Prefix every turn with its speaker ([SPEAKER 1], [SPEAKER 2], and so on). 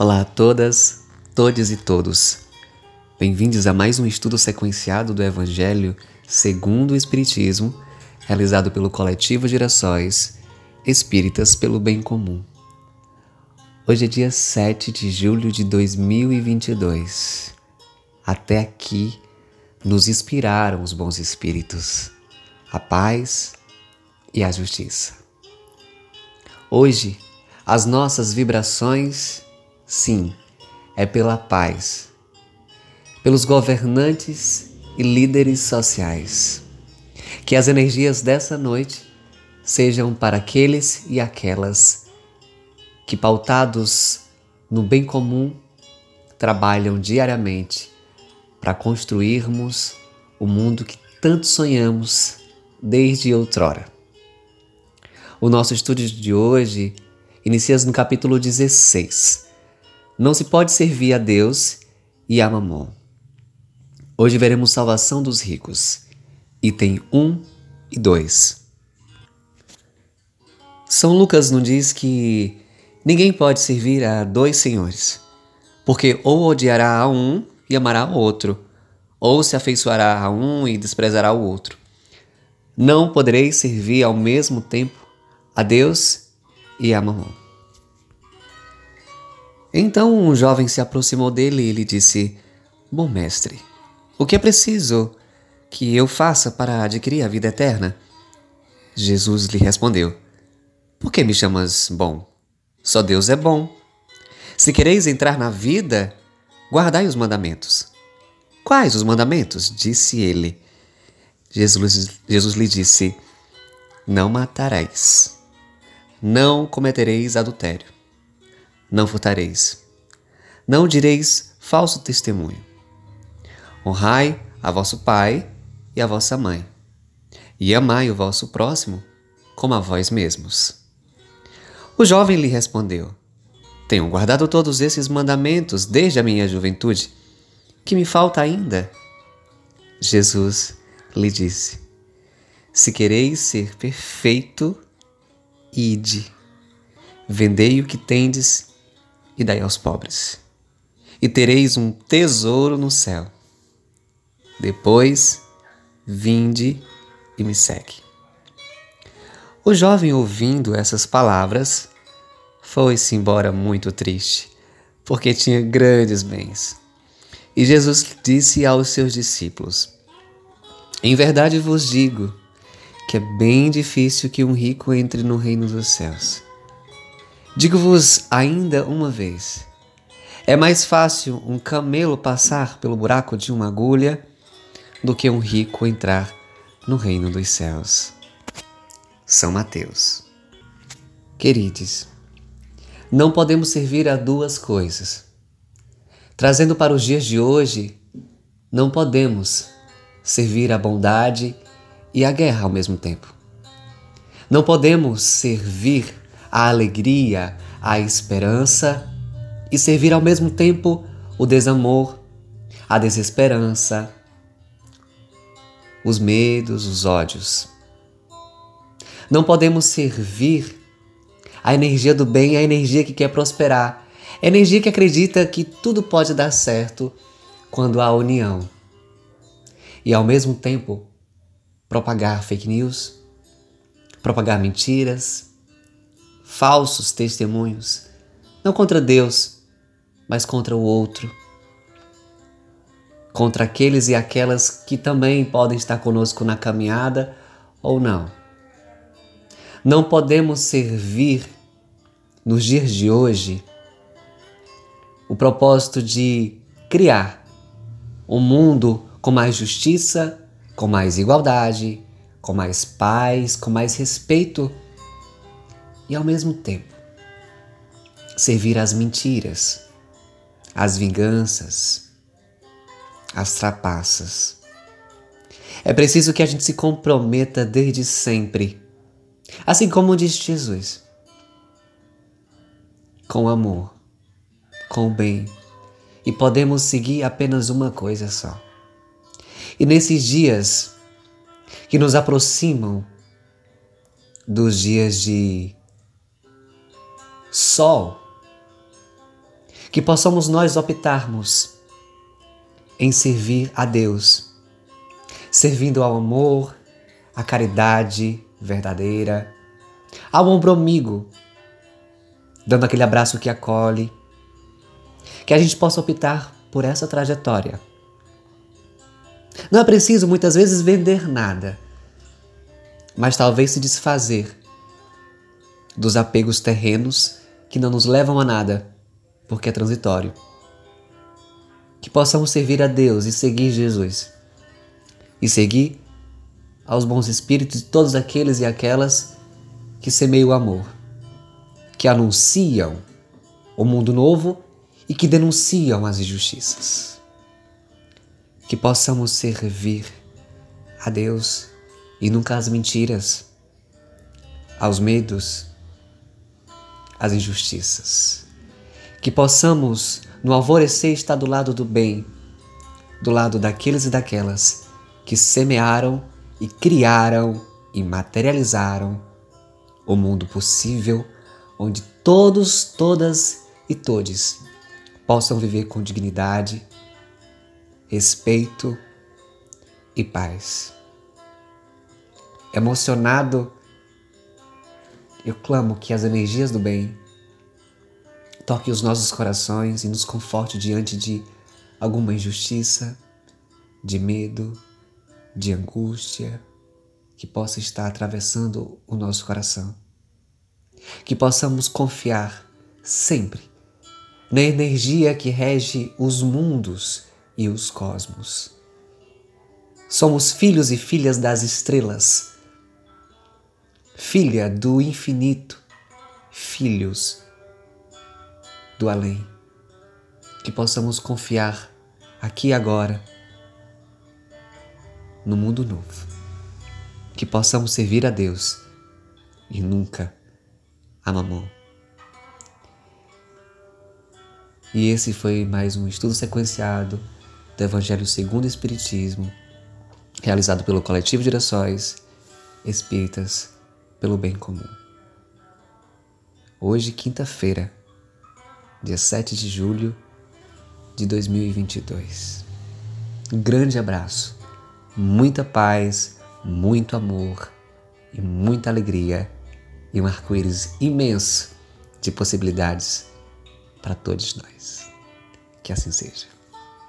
[SPEAKER 1] Olá a todas, todes e todos. Bem-vindos a mais um estudo sequenciado do Evangelho segundo o Espiritismo, realizado pelo Coletivo Girassóis Espíritas pelo Bem Comum. Hoje é dia 7 de julho de 2022. Até aqui nos inspiraram os bons espíritos, a paz e a justiça. Hoje, as nossas vibrações Sim, é pela paz, pelos governantes e líderes sociais. Que as energias dessa noite sejam para aqueles e aquelas que, pautados no bem comum, trabalham diariamente para construirmos o mundo que tanto sonhamos desde outrora. O nosso estudo de hoje inicia no capítulo 16 não se pode servir a Deus e a Mamon. Hoje veremos salvação dos ricos, item 1 e 2. São Lucas não diz que ninguém pode servir a dois senhores, porque ou odiará a um e amará o outro, ou se afeiçoará a um e desprezará o outro. Não podereis servir ao mesmo tempo a Deus e a Mamon. Então um jovem se aproximou dele e lhe disse: Bom mestre, o que é preciso que eu faça para adquirir a vida eterna? Jesus lhe respondeu: Por que me chamas bom? Só Deus é bom. Se quereis entrar na vida, guardai os mandamentos. Quais os mandamentos? disse ele. Jesus, Jesus lhe disse: Não matarás, não cometereis adultério não furtareis. Não direis falso testemunho. Honrai a vosso pai e a vossa mãe, e amai o vosso próximo como a vós mesmos. O jovem lhe respondeu: Tenho guardado todos esses mandamentos desde a minha juventude. Que me falta ainda? Jesus lhe disse: Se quereis ser perfeito, ide, vendei o que tendes e dai aos pobres, e tereis um tesouro no céu. Depois, vinde e me segue. O jovem, ouvindo essas palavras, foi-se embora muito triste, porque tinha grandes bens. E Jesus disse aos seus discípulos: Em verdade vos digo que é bem difícil que um rico entre no reino dos céus. Digo-vos ainda uma vez: é mais fácil um camelo passar pelo buraco de uma agulha do que um rico entrar no reino dos céus. São Mateus. Queridos, não podemos servir a duas coisas. Trazendo para os dias de hoje, não podemos servir a bondade e a guerra ao mesmo tempo. Não podemos servir a alegria, a esperança e servir ao mesmo tempo o desamor, a desesperança, os medos, os ódios. Não podemos servir a energia do bem, a energia que quer prosperar, a energia que acredita que tudo pode dar certo quando há união. E ao mesmo tempo propagar fake news, propagar mentiras, falsos testemunhos, não contra Deus, mas contra o outro, contra aqueles e aquelas que também podem estar conosco na caminhada ou não. Não podemos servir nos dias de hoje o propósito de criar um mundo com mais justiça, com mais igualdade, com mais paz, com mais respeito e ao mesmo tempo servir às mentiras, às vinganças, às trapaças. É preciso que a gente se comprometa desde sempre, assim como diz Jesus, com amor, com o bem, e podemos seguir apenas uma coisa só. E nesses dias que nos aproximam dos dias de sol. Que possamos nós optarmos em servir a Deus, servindo ao amor, à caridade verdadeira, ao ombro amigo, dando aquele abraço que acolhe. Que a gente possa optar por essa trajetória. Não é preciso muitas vezes vender nada, mas talvez se desfazer dos apegos terrenos que não nos levam a nada, porque é transitório. Que possamos servir a Deus e seguir Jesus. E seguir aos bons espíritos de todos aqueles e aquelas que semeiam o amor, que anunciam o mundo novo e que denunciam as injustiças. Que possamos servir a Deus e nunca às mentiras, aos medos, às injustiças. Que possamos, no alvorecer, estar do lado do bem, do lado daqueles e daquelas que semearam e criaram e materializaram o mundo possível, onde todos, todas e todes possam viver com dignidade, respeito e paz. Emocionado, eu clamo que as energias do bem toquem os nossos corações e nos conforte diante de alguma injustiça, de medo, de angústia que possa estar atravessando o nosso coração. Que possamos confiar sempre na energia que rege os mundos e os cosmos. Somos filhos e filhas das estrelas, filha do infinito, filhos do além. Que possamos confiar aqui e agora no mundo novo. Que possamos servir a Deus e nunca a mamão. E esse foi mais um estudo sequenciado do Evangelho segundo o Espiritismo, realizado pelo Coletivo de Orações Espíritas pelo Bem Comum. Hoje, quinta-feira, dia 7 de julho de 2022. Um grande abraço, muita paz, muito amor e muita alegria e um arco-íris imenso de possibilidades para todos nós. Que assim seja.